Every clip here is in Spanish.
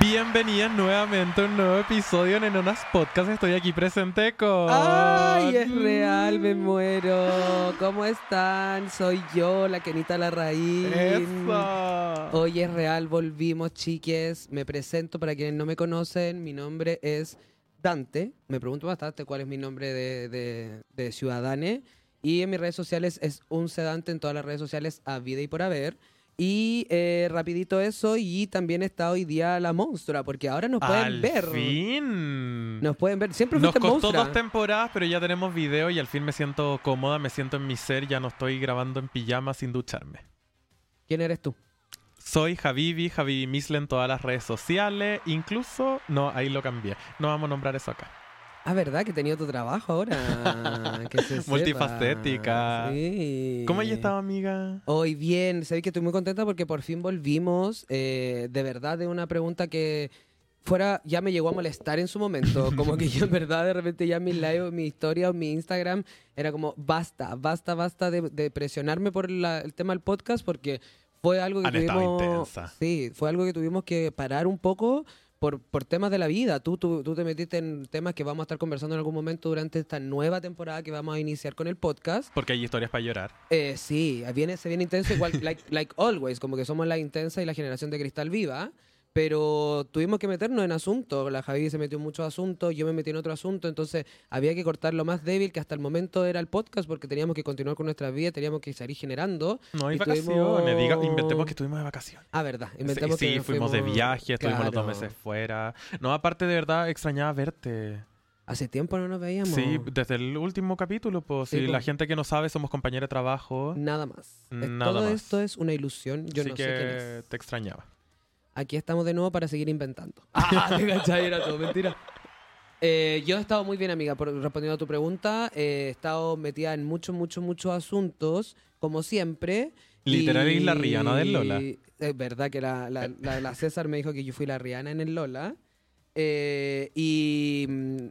Bienvenidas nuevamente a un nuevo episodio en Enonas Podcast. Estoy aquí presente con. ¡Ay, es real! Me muero. ¿Cómo están? Soy yo, la Kenita Larraín. ¡Eso! Hoy es real, volvimos, chiques. Me presento para quienes no me conocen. Mi nombre es Dante. Me pregunto bastante cuál es mi nombre de, de, de ciudadane. Y en mis redes sociales es un sedante en todas las redes sociales a vida y por haber. Y eh, rapidito eso, y también está hoy día la monstrua, porque ahora nos pueden Al ver. fin. Nos pueden ver. Siempre Nos costó monstrua. dos temporadas, pero ya tenemos video y al fin me siento cómoda, me siento en mi ser, ya no estoy grabando en pijama sin ducharme. ¿Quién eres tú? Soy Javivi, Javivi Misle en todas las redes sociales, incluso, no, ahí lo cambié, no vamos a nombrar eso acá. Ah, ¿verdad? Que he tenido tu trabajo ahora. que se. Multifacética. Sí. ¿Cómo has estado, amiga? Hoy bien, sabéis que estoy muy contenta porque por fin volvimos. eh, de verdad, de una pregunta que fuera, ya me llegó a molestar en su momento. Como que yo en verdad de repente ya mi live, mi historia o mi Instagram era como, basta, basta, basta de, de presionarme por la- el tema del podcast porque fue algo que Han tuvimos... Sí, fue algo que tuvimos que parar un poco por, por temas de la vida. Tú, tú, tú te metiste en temas que vamos a estar conversando en algún momento durante esta nueva temporada que vamos a iniciar con el podcast. Porque hay historias para llorar. Eh, sí, viene, se viene intenso igual, like, like always, como que somos la intensa y la generación de cristal viva. Pero tuvimos que meternos en asuntos. La Javi se metió en muchos asuntos, yo me metí en otro asunto. Entonces había que cortar lo más débil que hasta el momento era el podcast porque teníamos que continuar con nuestra vida, teníamos que seguir generando. No hay vacaciones, tuvimos- diga, inventemos que estuvimos de vacaciones. Ah, verdad. Sí, Inventamos sí, que nos fuimos, de viaje, estuvimos los dos meses fuera. No, aparte de verdad extrañaba verte. Hace tiempo no nos veíamos. Sí, desde el último capítulo, pues Sí, la pues. gente que no sabe somos compañeros de trabajo. Nada más. Nada Todo más. esto es una ilusión. Yo así no que sé quién es. te extrañaba. Aquí estamos de nuevo para seguir inventando. Ah, te cachai, era todo mentira. Eh, yo he estado muy bien, amiga, por, respondiendo a tu pregunta. Eh, he estado metida en muchos, muchos, muchos asuntos, como siempre. Literal, y eres la Rihanna del Lola. Es verdad que la, la- la- la César me dijo que yo fui la Rihanna en el Lola. Eh, y,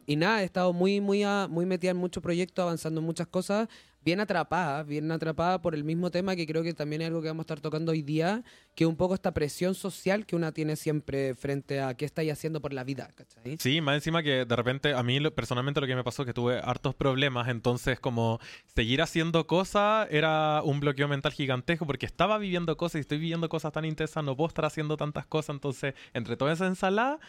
y nada, he estado muy, muy, a- muy metida en muchos proyectos, avanzando en muchas cosas, bien atrapada, bien atrapada por el mismo tema que creo que también es algo que vamos a estar tocando hoy día, que un poco esta presión social que una tiene siempre frente a qué estáis haciendo por la vida, ¿cachai? Sí, más encima que de repente a mí personalmente lo que me pasó es que tuve hartos problemas, entonces como seguir haciendo cosas era un bloqueo mental gigantesco porque estaba viviendo cosas y estoy viviendo cosas tan intensas, no puedo estar haciendo tantas cosas, entonces entre toda esa ensalada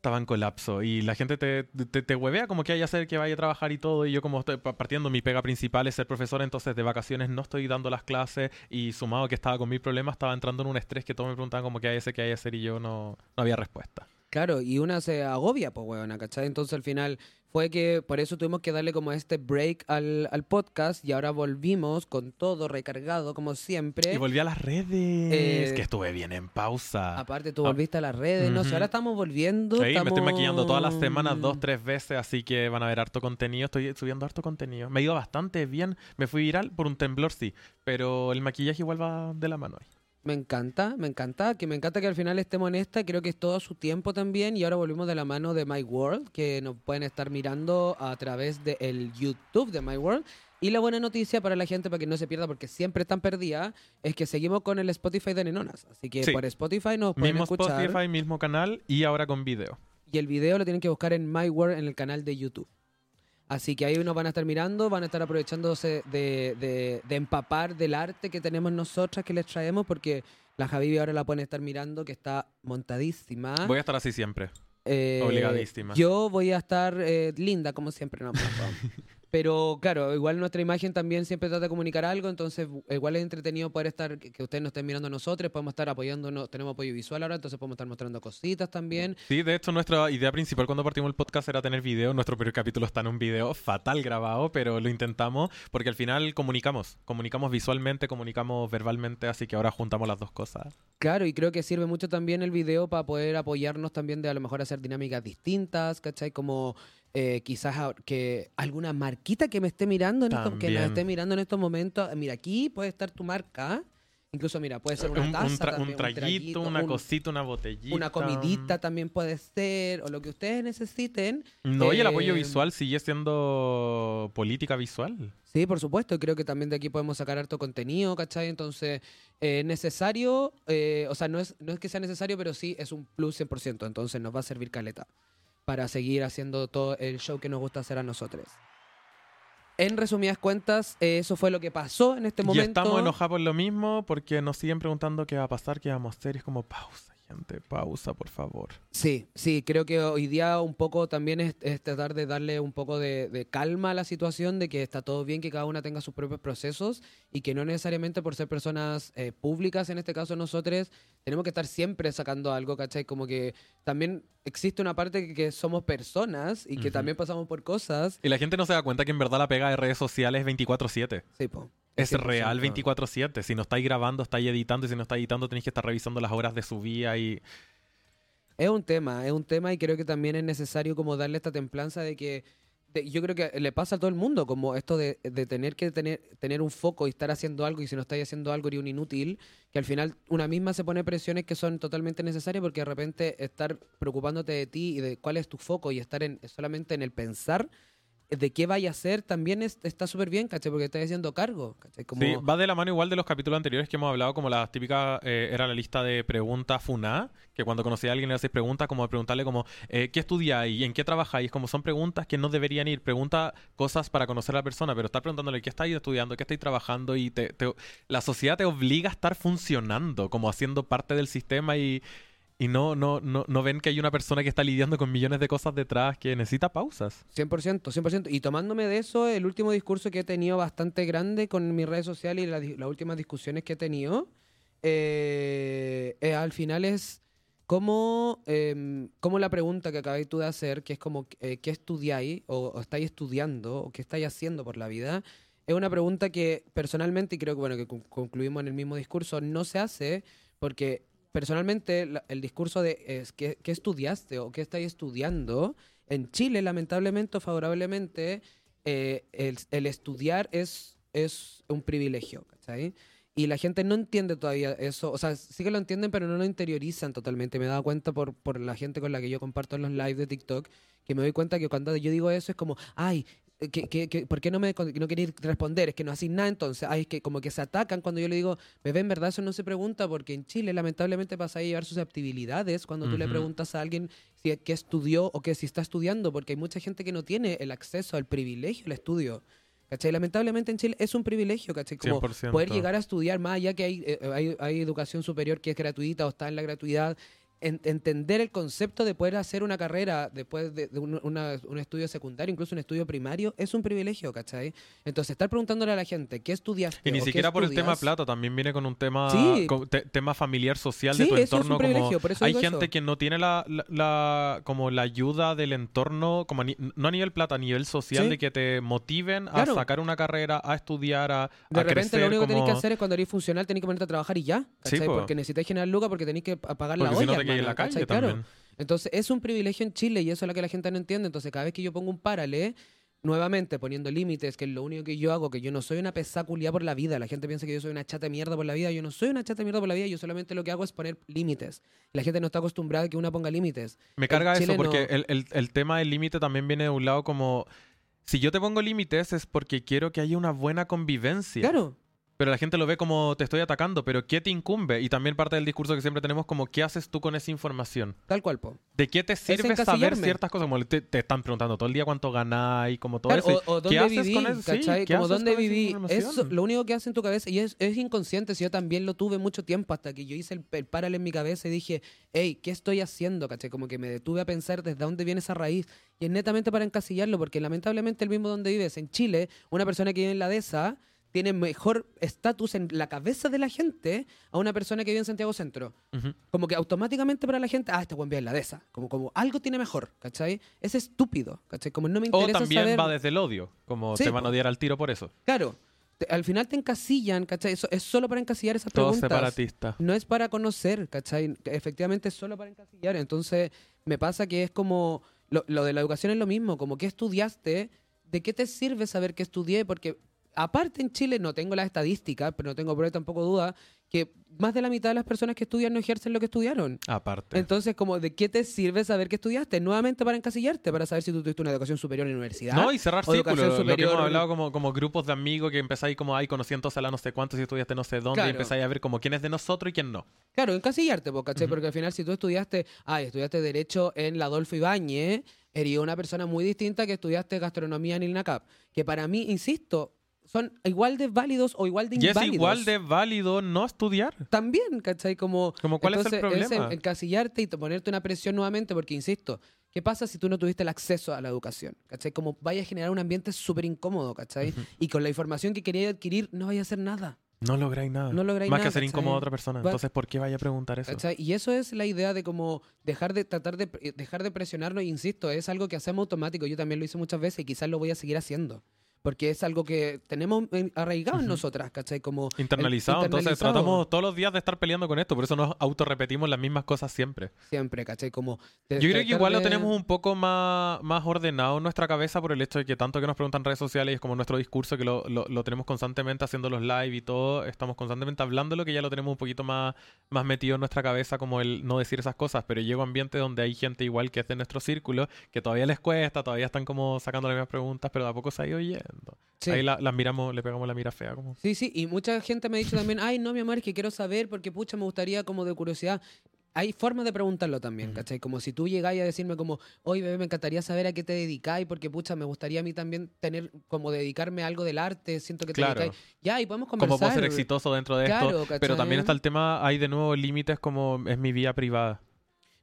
estaba en colapso y la gente te, te, huevea como que hay que hacer que vaya a trabajar y todo y yo como estoy pa- partiendo mi pega principal es ser profesor entonces de vacaciones no estoy dando las clases y sumado que estaba con mil problemas estaba entrando en un estrés que todos me preguntaban como qué hay que hacer, qué hay que hacer y yo no, no había respuesta. Claro, y una se agobia, pues, weona, ¿cachai? Entonces al final fue que por eso tuvimos que darle como este break al, al podcast y ahora volvimos con todo recargado, como siempre. Y volví a las redes. Eh, que estuve bien en pausa. Aparte, tú Ah. volviste a las redes, no sé, ahora estamos volviendo. Sí, me estoy maquillando todas las semanas, dos, tres veces, así que van a ver harto contenido. Estoy subiendo harto contenido. Me ha ido bastante bien. Me fui viral por un temblor, sí. Pero el maquillaje igual va de la mano hoy. Me encanta, me encanta, que me encanta que al final estemos en esta, creo que es todo a su tiempo también y ahora volvimos de la mano de My World, que nos pueden estar mirando a través del YouTube de My World. Y la buena noticia para la gente, para que no se pierda, porque siempre están perdidas, es que seguimos con el Spotify de Nenonas. Así que Sí. por Spotify nos pueden Mismo escuchar. Spotify, mismo canal y ahora con video. Y el video lo tienen que buscar en My World en el canal de YouTube. Así que ahí nos van a estar mirando, van a estar aprovechándose de, de- de empapar del arte que tenemos nosotras, que les traemos, porque la Javi ahora la pueden estar mirando, que está montadísima. Voy a estar así siempre. Eh, obligadísima. Yo voy a estar eh, linda, como siempre, no. Pero claro, igual nuestra imagen también siempre trata de comunicar algo, entonces igual es entretenido poder estar, que, ustedes nos estén mirando a nosotros, podemos estar apoyándonos, tenemos apoyo visual ahora, entonces podemos estar mostrando cositas también. Sí, de hecho, nuestra idea principal cuando partimos el podcast era tener video. Nuestro primer capítulo está en un video fatal grabado, pero lo intentamos porque al final comunicamos. Comunicamos visualmente, comunicamos verbalmente, así que ahora juntamos las dos cosas. Claro, y creo que sirve mucho también el video para poder apoyarnos también de a lo mejor hacer dinámicas distintas, ¿cachai? Como eh, quizás a- que alguna marquita que me esté mirando, en estos- que nos esté mirando en estos momentos, mira, aquí puede estar tu marca Incluso, mira, puede ser una un, un taza un traguito, una un- cosita, una botellita. Una comidita también puede ser, o lo que ustedes necesiten. No, y el apoyo Eh, visual sigue siendo política visual. Sí, por supuesto. Creo que también de aquí podemos sacar harto contenido, ¿cachai? Entonces, eh, necesario, eh, o sea, no es, no es que sea necesario, pero sí es un plus 100%. Entonces, nos va a servir caleta para seguir haciendo todo el show que nos gusta hacer a nosotros. En resumidas cuentas, eh, eso fue lo que pasó en este Y momento. estamos enojados por lo mismo porque nos siguen preguntando qué va a pasar, qué vamos a hacer. Y es como, pausa, gente, pausa, por favor. Sí, sí, creo que hoy día un poco también es, es tratar de darle un poco de, de calma a la situación, de que está todo bien, que cada una tenga sus propios procesos y que no necesariamente por ser personas eh, públicas, en este caso nosotros, tenemos que estar siempre sacando algo, ¿cachai? Como que también existe una parte que, que somos personas y que también pasamos por cosas. Y la gente no se da cuenta que en verdad la pega de redes sociales es 24-7. Sí, po. Es 100%. real 24-7. Si no estáis grabando, estáis editando. Y si no estáis editando, tenéis que estar revisando las horas de su vida. Y Es un tema, es un tema y creo que también es necesario como darle esta templanza de que de- yo creo que le pasa a todo el mundo, como esto de, de tener que tener, tener un foco y estar haciendo algo y si no estáis haciendo algo eres un inútil, que al final una misma se pone presiones que son totalmente necesarias porque de repente estar preocupándote de ti y de cuál es tu foco y estar en, solamente en el pensar de qué vaya a hacer también es- está súper bien, ¿cachai? Porque estás haciendo cargo, ¿cachai? Sí, va de la mano igual de los capítulos anteriores que hemos hablado, como la típica, eh, era la lista de preguntas FUNA, que cuando conocí a alguien le hacéis preguntas, como preguntarle como, eh, ¿qué estudiáis? ¿En qué trabajáis? Como son preguntas que no deberían ir, pregunta cosas para conocer a la persona, pero estar preguntándole qué estáis estudiando, qué estáis trabajando, y te- la sociedad te obliga a estar funcionando, como haciendo parte del sistema y... Y no, no, no, no ven que hay una persona que está lidiando con millones de cosas detrás que necesita pausas. 100%, 100%. Y tomándome de eso, el último discurso que he tenido bastante grande con mis redes sociales y las últimas discusiones que he tenido, eh, eh, al final es cómo, em, cómo la pregunta que acabáis tú de hacer, que es como, eh, ¿qué estudiáis o, o estáis estudiando o qué estáis haciendo por la vida? Es una pregunta que personalmente, y creo que bueno que con- concluimos en el mismo discurso, no se hace porque personalmente la- el discurso de es, ¿qué, qué estudiaste o qué estáis estudiando? En Chile, lamentablemente o favorablemente, eh, el, el estudiar es, es un privilegio, ¿cachai? Y la gente no entiende todavía eso, o sea, sí que lo entienden, pero no lo interiorizan totalmente. Me he dado cuenta por, por la gente con la que yo comparto los lives de TikTok, que me doy cuenta que cuando yo digo eso es como, ay, que, que, que- ¿por qué no me no queréis responder? Es que no hacéis nada entonces. Ay, es que como que se atacan cuando yo le digo, bebé, en verdad eso no se pregunta porque en Chile lamentablemente pasa a llevar susceptibilidades cuando tú le Ujú. preguntas a alguien si qué estudió o que si está estudiando, porque hay mucha gente que no tiene el acceso al privilegio al estudio. ¿Cachai? Lamentablemente en Chile es un privilegio, ¿cachai? Como 100%. poder llegar a estudiar más allá que hay, eh, hay, hay educación superior que es gratuita o está en la gratuidad. En- entender el concepto de poder hacer una carrera después de, de un, una- un estudio secundario, incluso un estudio primario, es un privilegio, ¿cachai? Entonces, estar preguntándole a la gente, ¿qué estudiaste? Y ni siquiera por el tema plata, también viene con un tema, Sí. con te- tema familiar, social de tu eso es un entorno. privilegio, como por eso hay gente eso. que no tiene la, la- la- como la ayuda del entorno, como a ni- no a nivel plata, a nivel social, Sí. de que te motiven a sacar una carrera, a estudiar, a, De a repente crecer lo único que tenéis que como- hacer es cuando eres funcional tenéis que ponerte a trabajar y ya, Sí, ¿cachai? po. porque necesitáis generar lucas porque tenéis que pa- pagar la Porque olla, si no en la calle. Claro. Entonces, es un privilegio en Chile y eso es lo que la gente no entiende. Entonces, cada vez que yo pongo un párale, nuevamente poniendo límites, que es lo único que yo hago, que yo no soy una pesaculia por la vida. La gente piensa que yo soy una chata de mierda por la vida. Yo no soy una chata de mierda por la vida. Yo solamente lo que hago es poner límites. La gente no está acostumbrada a que una ponga límites. Me carga eso porque no- el, el- el tema del límite también viene de un lado como... Si yo te pongo límites es porque quiero que haya una buena convivencia. Claro. Pero la gente lo ve como te estoy atacando, pero ¿qué te incumbe? Y también parte del discurso que siempre tenemos como ¿qué haces tú con esa información? Tal cual, po. ¿De qué te sirve saber ciertas cosas? Como te, te están preguntando todo el día cuánto ganáis, como todo Claro, eso. o, o ¿Qué dónde haces viví, con eso? Sí, ¿cachai? ¿qué Como haces dónde viví. Eso lo único que hace en tu cabeza. Y es, es inconsciente. Si yo también lo tuve mucho tiempo hasta que yo hice el, el en mi cabeza y dije, hey, ¿qué estoy haciendo? ¿cachai? Como que me detuve a pensar desde dónde viene esa raíz. Y es netamente para encasillarlo, porque lamentablemente el mismo donde vives, en Chile, una persona que vive en la dehesa tiene mejor estatus en la cabeza de la gente a una persona que vive en Santiago Centro. Ujú. Como que automáticamente para la gente, ah, este buen vive en la dehesa. Como, como algo tiene mejor, ¿cachai? Es estúpido, ¿cachai? Como no me O interesa también saber... va desde el odio, como Sí, te van a odiar al tiro por eso. Claro, te- al final te encasillan, ¿cachai? Eso es solo para encasillar esas Todo preguntas. separatista. No es para conocer, ¿cachai? Efectivamente es solo para encasillar. Entonces, me pasa que es como. Lo, lo de la educación es lo mismo, como que estudiaste, ¿de qué te sirve saber que estudié? Porque, aparte en Chile, no tengo las estadísticas, pero no tengo prueba tampoco duda, que más de la mitad de las personas que estudian no ejercen lo que estudiaron. Aparte. Entonces, como, ¿de qué te sirve saber que estudiaste? Nuevamente para encasillarte, para saber si tú tuviste una educación superior en la universidad. No, y cerrar círculos. Lo que hemos hablado como, como grupos de amigos que empezáis como, ay, conocí entonces a la no sé cuántos y estudiaste no sé dónde, y empezáis a ver como quién es de nosotros y quién no. Claro, encasillarte, po, ¿cachai? Ujú. Porque al final, si tú estudiaste, ay, estudiaste Derecho en la Adolfo Ibáñez, eres una persona muy distinta que estudiaste Gastronomía en INACAP. Que para mí, insisto, son igual de válidos o igual de Y es inválidos. igual de válido no estudiar. También, ¿cachai? Como, Como, ¿cuál es el problema? en- encasillarte y ponerte una presión nuevamente, porque insisto, ¿qué pasa si tú no tuviste el acceso a la educación? ¿Cachai? Como vaya a generar un ambiente súper incómodo, ¿cachai? Y con la información que querías adquirir, no vaya a hacer nada. No lográis nada. No lográis Más nada, que hacer ¿cachai? incómodo a otra persona. Entonces, ¿por qué vaya a preguntar eso? ¿cachai? Y eso es la idea de como dejar de tratar de eh, dejar de presionarnos, insisto, es algo que hacemos automático. Yo también lo hice muchas veces y quizás lo voy a seguir haciendo. Porque es algo que tenemos en- arraigado en nosotras, ¿cachai? Como el- Internalizado, entonces tratamos todos los días de estar peleando con esto, por eso nos autorrepetimos las mismas cosas siempre. Siempre, ¿cachai? Como de Yo creo que igual lo tenemos un poco más, más ordenado en nuestra cabeza por el hecho de que tanto que nos preguntan redes sociales y es como nuestro discurso que lo, lo- lo tenemos constantemente haciendo los live y todo, estamos constantemente hablándolo que ya lo tenemos un poquito más, más metido en nuestra cabeza como el no decir esas cosas, pero llego a ambientes donde hay gente igual que es de nuestro círculo, que todavía les cuesta, todavía están como sacando las mismas preguntas, pero de a poco se ha ido Sí. Ahí la- las miramos, le pegamos la mira fea como... Sí, sí, y mucha gente me ha dicho también, ay, no, mi amor, es que quiero saber porque, pucha, me gustaría como de curiosidad. Hay formas de preguntarlo también, Ujú. ¿cachai? Como si tú llegáis a decirme como, oye, bebé, me encantaría saber a qué te dedicáis porque, pucha, me gustaría a mí también tener, como dedicarme a algo del arte, siento que te Claro. dedicáis. Ya, y podemos Cómo conversar. puedo ser exitoso dentro de Claro, esto, pero también está el tema, hay de nuevo límites como es mi vida privada.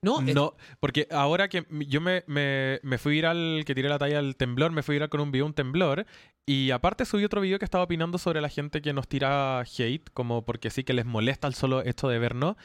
No, es- No, porque ahora que yo me, me, me fui a ir al que tiré la talla al temblor, me fui a ir con un video un temblor y aparte subí otro video que estaba opinando sobre la gente que nos tira hate, como porque sí que les molesta el solo hecho de vernos.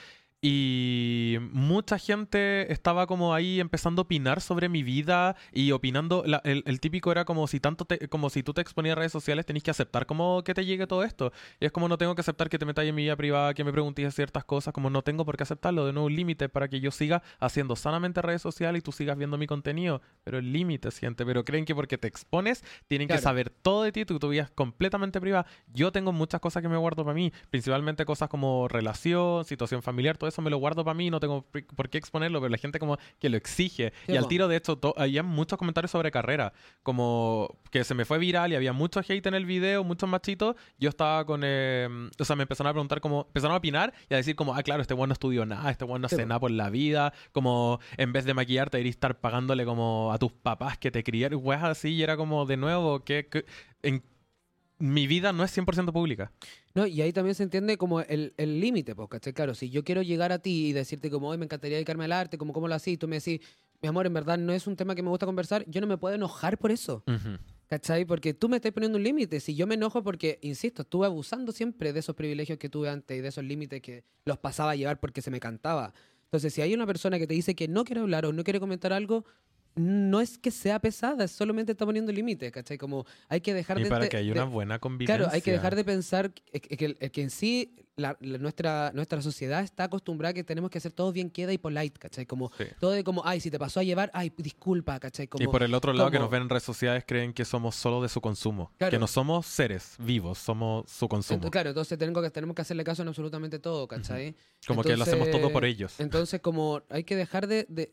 Y mucha gente estaba como ahí empezando a opinar sobre mi vida y opinando, la- el, el típico era como si tanto te- como si tú te exponías a redes sociales tenés que aceptar como que te llegue todo esto. Y es como no tengo que aceptar que te metáis en mi vida privada, que me preguntes ciertas cosas, como no tengo por qué aceptarlo, de nuevo un límite para que yo siga haciendo sanamente redes sociales y tú sigas viendo mi contenido. Pero el límite, gente, pero creen que porque te expones tienen que saber todo de ti, tu, tu vida es completamente privada. Yo tengo muchas cosas que me guardo para mí, principalmente cosas como relación, situación familiar, todo eso me lo guardo para mí, no tengo por qué exponerlo, pero la gente como que lo exige. Sí, y al tiro, de hecho, había muchos comentarios sobre carrera, como que se me fue viral y había mucho hate en el video, muchos machitos. Yo estaba con, eh, o sea, me empezaron a preguntar como, empezaron a opinar y a decir como, ah, claro, este bueno no estudió nada, este bueno no hace nada por la vida, como en vez de maquillarte deberías estar pagándole como a tus papás que te criaron, weas así, y era como, de nuevo, que, que- en mi vida no es 100% pública. No, y ahí también se entiende como el el límite, pues, ¿cachai? Claro, si yo quiero llegar a ti y decirte como, hoy me encantaría dedicarme al arte, como, ¿cómo lo? Y tú me decís, mi amor, en verdad no es un tema que me gusta conversar, yo no me puedo enojar por eso, ¿cachai? Porque tú me estás poniendo un límite. Si yo me enojo porque, insisto, estuve abusando siempre de esos privilegios que tuve antes y de esos límites que los pasaba a llevar porque se me cantaba. Entonces, si hay una persona que te dice que no quiere hablar o no quiere comentar algo, no es que sea pesada, es solamente está poniendo límites, ¿cachai? Como hay que dejar Y de... para que haya una buena convivencia. Claro, hay que dejar de pensar que, que- que- que en sí la- la- nuestra, nuestra sociedad está acostumbrada a que tenemos que hacer todo bien queda y polite, ¿cachai? Como Sí. todo de como, ay, si te pasó a llevar, ay, disculpa, ¿cachai? Como, y por el otro lado, que nos ven en redes sociales, creen que somos solo de su consumo. Claro. Que no somos seres vivos, somos su consumo. Claro, entonces tenemos que, tenemos que hacerle caso en absolutamente todo, ¿cachai? Como que lo hacemos todo por ellos. Entonces, como hay que dejar de... de-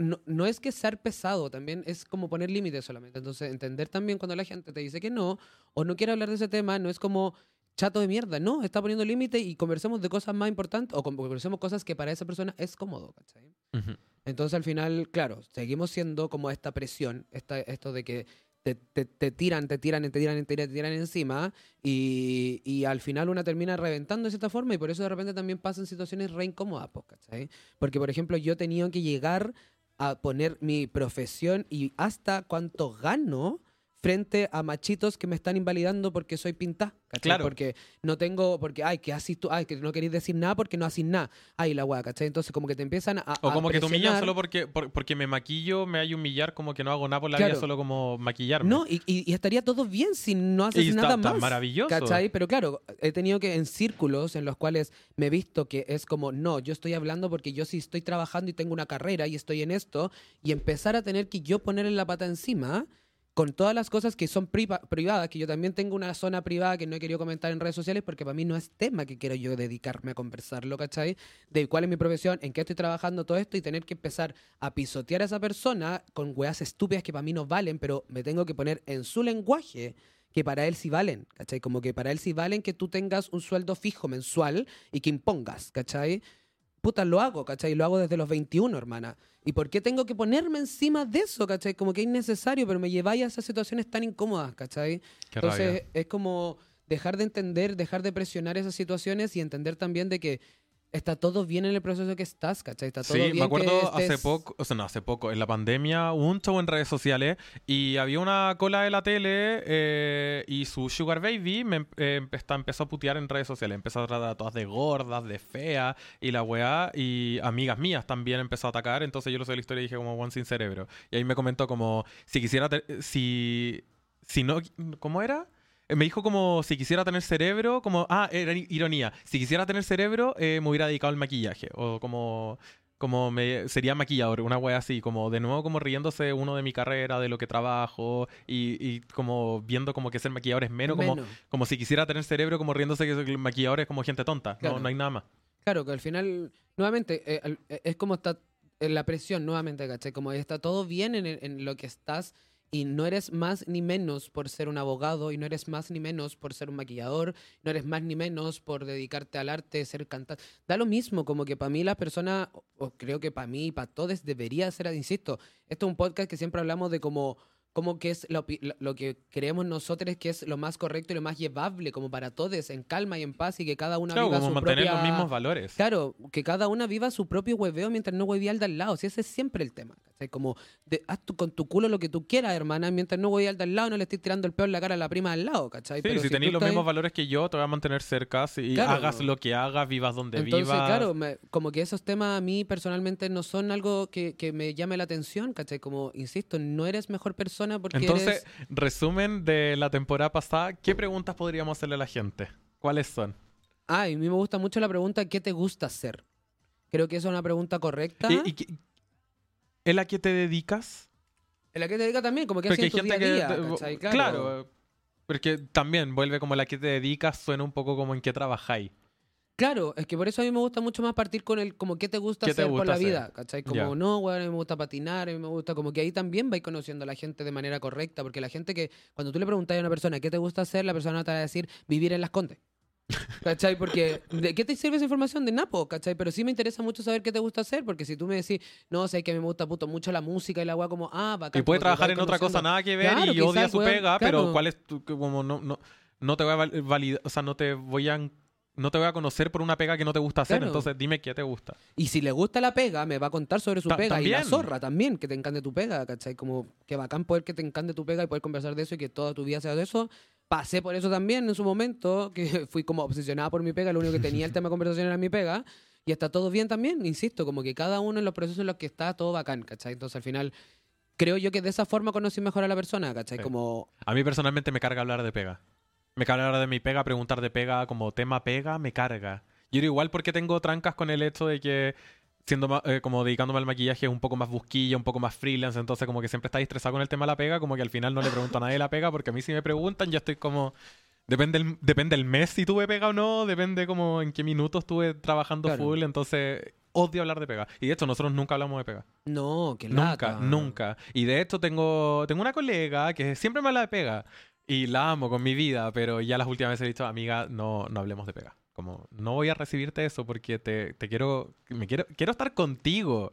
no, no es que ser pesado, también es como poner límites solamente. Entonces, entender también cuando la gente te dice que no o no quiere hablar de ese tema, no es como chato de mierda, no, está poniendo límites y conversemos de cosas más importantes o con- conversemos cosas que para esa persona es cómodo, ¿cachai? Ujú. Entonces al final, claro, seguimos siendo como esta presión, esta, esto de que te, te- te tiran, te tiran, te tiran, te tiran, te tiran encima y, y al final una termina reventando de cierta forma y por eso de repente también pasan situaciones re incómodas, pues, ¿cachai? Porque por ejemplo yo he tenido que llegar a poner mi profesión y hasta cuánto gano frente a machitos que me están invalidando porque soy pinta, ¿cachai? Claro. Porque no tengo, porque, ay, que así tú, ay, que no queréis decir nada porque no haces nada. Ay, la weá, ¿cachai? Entonces como que te empiezan a... O a como que te humillan solo porque, por- porque me maquillo, me hay humillar, como que no hago nada por la Claro. vida, solo como maquillarme. No, y, y- y estaría todo bien si no haces y está, nada está más. maravilloso. ¿Cachai? Pero claro, he tenido que en círculos en los cuales me he visto que es como, no, yo estoy hablando porque yo sí estoy trabajando y tengo una carrera y estoy en esto, y empezar a tener que yo ponerle la pata encima, con todas las cosas que son priva- privadas, que yo también tengo una zona privada que no he querido comentar en redes sociales porque para mí no es tema que quiero yo dedicarme a conversarlo, ¿cachai? De cuál es mi profesión, en qué estoy trabajando, todo esto y tener que empezar a pisotear a esa persona con weas estúpidas que para mí no valen, pero me tengo que poner en su lenguaje que para él sí valen, ¿cachai? Como que para él sí valen que tú tengas un sueldo fijo mensual y que impongas, ¿cachai? Puta, lo hago, ¿cachai? Lo hago desde los 21, hermana. ¿Y por qué tengo que ponerme encima de eso, ¿cachai? Como que es innecesario, pero me lleváis a esas situaciones tan incómodas, ¿cachai? Qué Entonces rabia. es como dejar de entender, dejar de presionar esas situaciones y entender también de que está todo bien en el proceso que estás, ¿cachai? Está todo Sí, bien me acuerdo que hace poco, o sea, no, hace poco, en la pandemia, hubo un show en redes sociales y había una cola de la tele eh, y su Sugar Baby me, em- eh, empe- empezó a putear en redes sociales. Empezó a tratar a todas de gordas, de feas y la weá. Y amigas mías también empezó a atacar. Entonces yo lo sé la historia y dije como one sin cerebro. Y ahí me comentó como, si quisiera, si, si no, ¿cómo era? Eh, Me dijo como si quisiera tener cerebro, como, ah, era ironía. Si quisiera tener cerebro, eh, me hubiera dedicado al maquillaje. O como, como me, sería maquillador, una wea así, como de nuevo como riéndose uno de mi carrera, de lo que trabajo, y, y como viendo como que ser maquillador es menos, como, Menos. como si quisiera tener cerebro, como riéndose que el maquillador es como gente tonta. Claro. No, no hay nada más. Claro, que al final, nuevamente, eh, eh, es como está en la presión, nuevamente, ¿cachai? Como está todo bien en, en lo que estás y no eres más ni menos por ser un abogado y no eres más ni menos por ser un maquillador, no eres más ni menos por dedicarte al arte, ser cantante. Da lo mismo, como que para mí la persona, o- o creo que para mí y para todos debería ser, insisto, esto es un podcast que siempre hablamos de como como que es lo, lo que creemos nosotros que es lo más correcto y lo más llevable como para todos en calma y en paz y que cada una Claro, viva como su mantener propia los mismos valores. Claro, que cada una viva su propio hueveo mientras no huevea al de al lado. Si ese es siempre el tema. ¿cachai? Como, de, haz tú con tu culo lo que tú quieras, hermana, mientras no huevea al de al lado, no le estés tirando el peo en la cara a la prima al lado, ¿cachai? Sí, Pero si, tenéis tú los estás- mismos valores que yo, te voy a mantener cerca. Si Claro. hagas lo que hagas, vivas donde Entonces, vivas. claro, me- como que esos temas a mí personalmente no son algo que, que me llame la atención, ¿cachai? Como, insisto, no eres mejor persona porque Entonces, eres... resumen de la temporada pasada, ¿qué preguntas podríamos hacerle a la gente? ¿Cuáles son? Ah, y a mí me gusta mucho la pregunta, ¿qué te gusta hacer? Creo que esa es una pregunta correcta. ¿Y, y qué- ¿En la que te dedicas? En la que te dedica también, como que Porque hay en tu gente día a que... día, te- ¿cachai? claro. Porque también vuelve como la que te dedicas, suena un poco como en qué trabajáis. Claro, es que por eso a mí me gusta mucho más partir con el como qué te gusta ¿Qué te hacer por gusta la hacer? vida, ¿cachai? Como no, weón, a mí me gusta patinar, a mí me gusta, como que ahí también vais conociendo a la gente de manera correcta, porque la gente que, cuando tú le preguntas a una persona qué te gusta hacer, la persona te va a decir vivir en las condes. ¿Cachai? Porque, ¿de qué te sirve esa información? De Napo, ¿cachai? Pero sí me interesa mucho saber qué te gusta hacer, porque si tú me decís, no, sé que a mí me gusta puto mucho la música y la weá, como, ah, bacán. Y puede trabajar en otra cosa nada que ver Claro, y odia su weón, pega, claro. pero ¿cuál es tu, como no, no, no te voy a val- validar, o sea, no te voy a no te voy a conocer por una pega que no te gusta hacer, Claro. entonces dime qué te gusta. Y si le gusta la pega, me va a contar sobre su Ta- pega. Y la zorra también, que te encante tu pega, ¿cachai? Como que bacán poder que te encante tu pega y poder conversar de eso y que toda tu vida sea de eso. Pasé por eso también en su momento, que fui como obsesionada por mi pega, lo único que tenía el tema de conversación era mi pega. Y está todo bien también, insisto, como que cada uno en los procesos en los que está, todo bacán, ¿cachai? Entonces al final, creo yo que de esa forma conocí mejor a la persona, ¿cachai? Sí. Como, A mí personalmente me carga hablar de pega. Me carga hablar de mi pega, preguntar de pega como tema pega, me carga. Yo igual porque tengo trancas con el hecho de que siendo eh, como dedicándome al maquillaje es un poco más busquilla, un poco más freelance, entonces como que siempre está estresado con el tema de la pega, como que al final no le pregunto a nadie la pega, porque a mí si me preguntan yo estoy como... Depende el, depende el mes si tuve pega o no, depende como en qué minutos estuve trabajando Claro. full, entonces odio hablar de pega. Y de hecho nosotros nunca hablamos de pega. no, que Nunca, lata. nunca. Y de hecho tengo, tengo una colega que siempre me habla de pega. Y la amo con mi vida, pero ya las últimas veces he dicho, amiga, no, no hablemos de pega. Como, no voy a recibirte eso porque te, te quiero, me quiero, quiero estar contigo.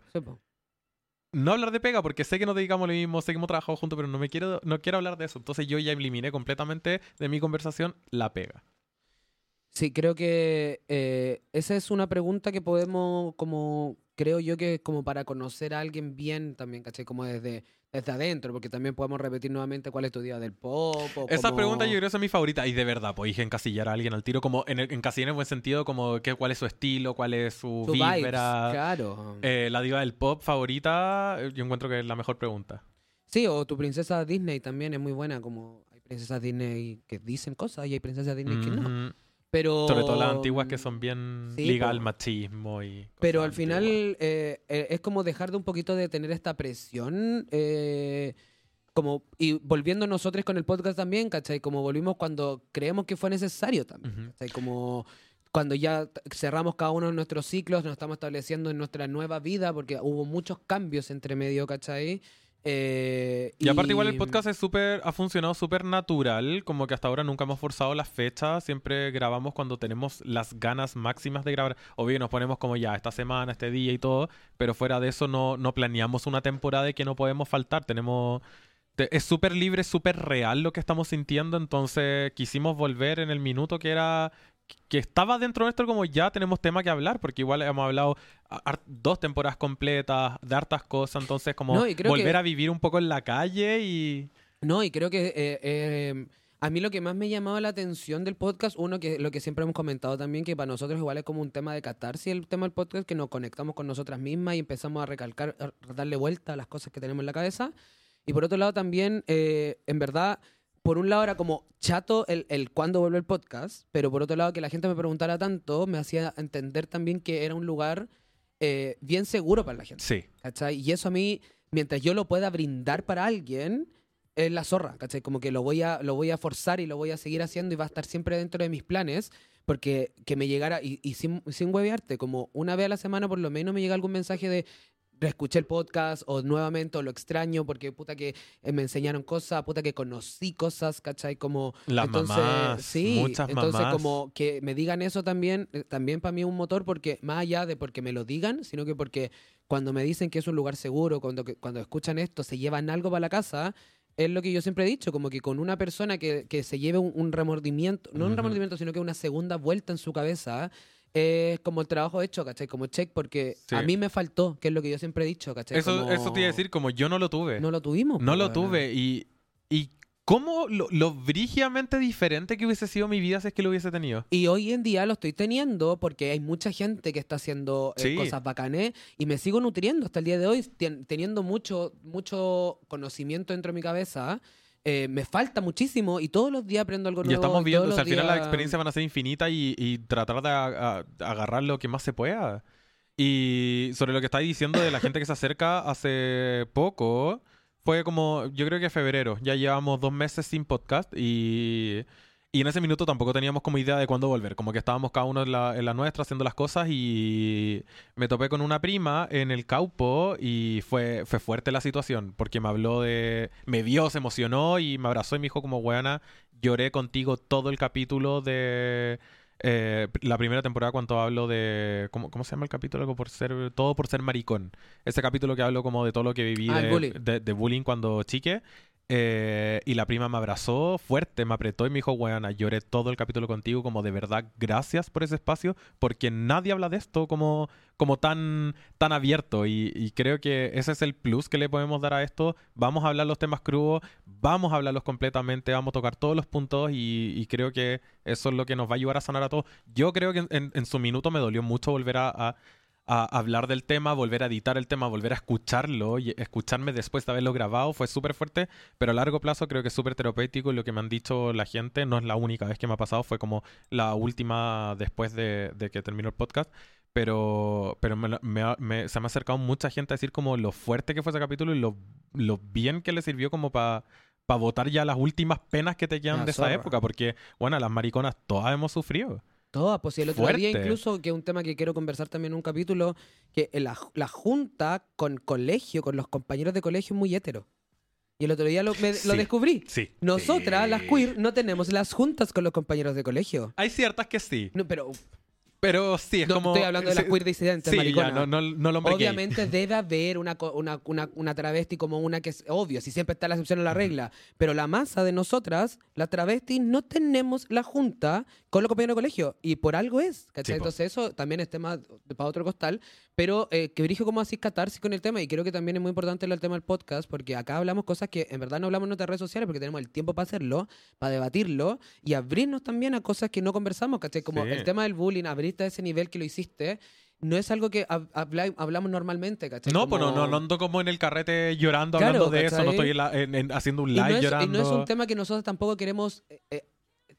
No hablar de pega porque sé que nos dedicamos lo mismo, sé que hemos trabajado juntos, pero no me quiero, no quiero hablar de eso. Entonces yo ya eliminé completamente de mi conversación la pega. Sí, creo que eh, esa es una pregunta que podemos, como, creo yo que como para conocer a alguien bien también, ¿cachai? Como desde, desde adentro, porque también podemos repetir nuevamente cuál es tu día del pop. o Esa como- pregunta yo creo que es mi favorita. Y de verdad, podéis encasillar a alguien al tiro, como en el, encasillar en buen sentido, como que, cuál es su estilo, cuál es su, Su vibes, vibra. claro. Eh, la diva del pop favorita, eh, yo encuentro que es la mejor pregunta. Sí, o tu princesa Disney también es muy buena, como hay princesas Disney que dicen cosas y hay princesas Disney que no. Pero, Sobre todo las antiguas que son bien Sí, ligadas al machismo y Pero al final eh, eh, es como dejar de un poquito de tener esta presión. eh, como, y volviendo nosotros con el podcast también, ¿cachai? Como volvimos cuando creemos que fue necesario también, Ujú. ¿cachai? Como cuando ya cerramos cada uno de nuestros ciclos, nos estamos estableciendo en nuestra nueva vida, porque hubo muchos cambios entre medio, ¿cachai? Eh, Y aparte igual el podcast es súper, ha funcionado súper natural, como que hasta ahora nunca hemos forzado las fechas, siempre grabamos cuando tenemos las ganas máximas de grabar. Obvio nos ponemos como ya esta semana, este día y todo, pero fuera de eso no, no planeamos una temporada y que no podemos faltar. Tenemos... te- Es súper libre, súper real lo que estamos sintiendo, entonces quisimos volver en el minuto que era que estaba dentro nuestro como ya tenemos tema que hablar, porque igual hemos hablado dos temporadas completas de hartas cosas, entonces como No, volver que- a vivir un poco en la calle y... No, y creo que eh, eh, a mí lo que más me llamaba la atención del podcast, uno que lo que siempre hemos comentado también, que para nosotros igual es como un tema de catarsis el tema del podcast, que nos conectamos con nosotras mismas y empezamos a recalcar, a darle vuelta a las cosas que tenemos en la cabeza. Y por otro lado también, eh, en verdad, por un lado era como chato el, el cuándo vuelve el podcast, pero por otro lado que la gente me preguntara tanto me hacía entender también que era un lugar eh, bien seguro para la gente. Sí. ¿cachai? Y eso a mí, mientras yo lo pueda brindar para alguien, es la zorra, ¿cachai? Como que lo voy a, lo voy a forzar y lo voy a seguir haciendo y va a estar siempre dentro de mis planes, porque que me llegara, y, y sin, sin huevearte, como una vez a la semana por lo menos me llega algún mensaje de reescuché el podcast o nuevamente o lo extraño porque puta que eh, me enseñaron cosas, puta que conocí cosas, ¿cachai? Como Las entonces, mamás, sí, muchas entonces mamás. como que me digan eso también, eh, también para mí es un motor porque más allá de porque me lo digan, sino que porque cuando me dicen que es un lugar seguro, cuando, cuando escuchan esto, se llevan algo para la casa, es lo que yo siempre he dicho, como que con una persona que, que se lleve un, un remordimiento, no un Ujú. remordimiento, sino que una segunda vuelta en su cabeza, es como el trabajo hecho, ¿cachai? Como check, porque Sí. a mí me faltó, que es lo que yo siempre he dicho, ¿cachai? Eso, Como- eso te iba a decir, como yo no lo tuve. No lo tuvimos. No lo tuve. Y, y cómo lo, lo brígidamente diferente que hubiese sido mi vida si es que lo hubiese tenido. Y hoy en día lo estoy teniendo porque hay mucha gente que está haciendo eh, Sí. cosas bacanes y me sigo nutriendo hasta el día de hoy, teniendo mucho, mucho conocimiento dentro de mi cabeza. eh, me falta muchísimo y todos los días aprendo algo Y nuevo. estamos viendo, o sea, al final las experiencias van a ser infinitas y, y tratar de a- a- agarrar lo que más se pueda. Y sobre lo que estáis diciendo de la gente que se acerca hace poco, fue como, yo creo que febrero, ya llevamos dos meses sin podcast y, y en ese minuto tampoco teníamos como idea de cuándo volver, como que estábamos cada uno en la, en la nuestra haciendo las cosas y me topé con una prima en el Caupo y fue, fue fuerte la situación, porque me habló de, me vio, se emocionó y me abrazó y me dijo como, weana, lloré contigo todo el capítulo de eh, la primera temporada cuando hablo de ¿cómo, cómo se llama el capítulo? Por ser todo por ser maricón. Ese capítulo que hablo como de todo lo que viví Ah, de, bullying. de- de bullying cuando chique. Eh, y la prima me abrazó fuerte, me apretó y me dijo, weona, lloré todo el capítulo contigo, como de verdad, gracias por ese espacio, porque nadie habla de esto como, como tan, tan abierto. Y, creo que ese es el plus que le podemos dar a esto. Vamos a hablar los temas crudos, vamos a hablarlos completamente, vamos a tocar todos los puntos y, creo que eso es lo que nos va a ayudar a sanar a todos. Yo creo que en, su minuto me dolió mucho volver a- a hablar del tema, volver a editar el tema, volver a escucharlo y escucharme después de haberlo grabado. Fue súper fuerte, pero a largo plazo creo que es súper terapéutico y lo que me han dicho la gente no es la única vez que me ha pasado, fue como la última después de, de que terminó el podcast. Pero, pero me, me- me- se me ha acercado mucha gente a decir como lo fuerte que fue ese capítulo y lo, lo bien que le sirvió como para votar ya las últimas penas que te quedan La de esa zorra. época, porque, bueno, las mariconas todas hemos sufrido. Todas, pues y el otro día incluso, que es un tema que quiero conversar también en un capítulo, que la, la junta con colegio, con los compañeros de colegio es muy hetero. Y el otro día lo, me- lo descubrí. Sí. Nosotras, las queer, no tenemos las juntas con los compañeros de colegio. Hay ciertas que sí, No, pero pero sí, es no, como... estoy hablando de sí, queer disidentes, Sí, maricona. ya, no, no, no el hombre gay. Obviamente debe haber una, una, una, una travesti como una que es obvio, si siempre está la excepción a la regla. Pero la masa de nosotras, las travestis, no tenemos la junta con los compañeros de colegio. Y por algo es. ¿cachai? Sí. Entonces eso también es tema para otro costal. Pero eh, que dirijo como así catarsis con el tema. Y creo que también es muy importante el tema del podcast, porque acá hablamos cosas que en verdad no hablamos en nuestras redes sociales, porque tenemos el tiempo para hacerlo, para debatirlo, y abrirnos también a cosas que no conversamos, ¿cachai? Como Sí. el tema del bullying, abrirte a ese nivel que lo hiciste. No es algo que hab- habla- hablamos normalmente, ¿cachai? No, pues no, Como- no, no ando como en el carrete llorando, Claro, hablando de eso, no ¿cachai? estoy en la- en- en- haciendo un Y live no, es, y llorando. no es un tema que nosotros tampoco queremos eh, eh,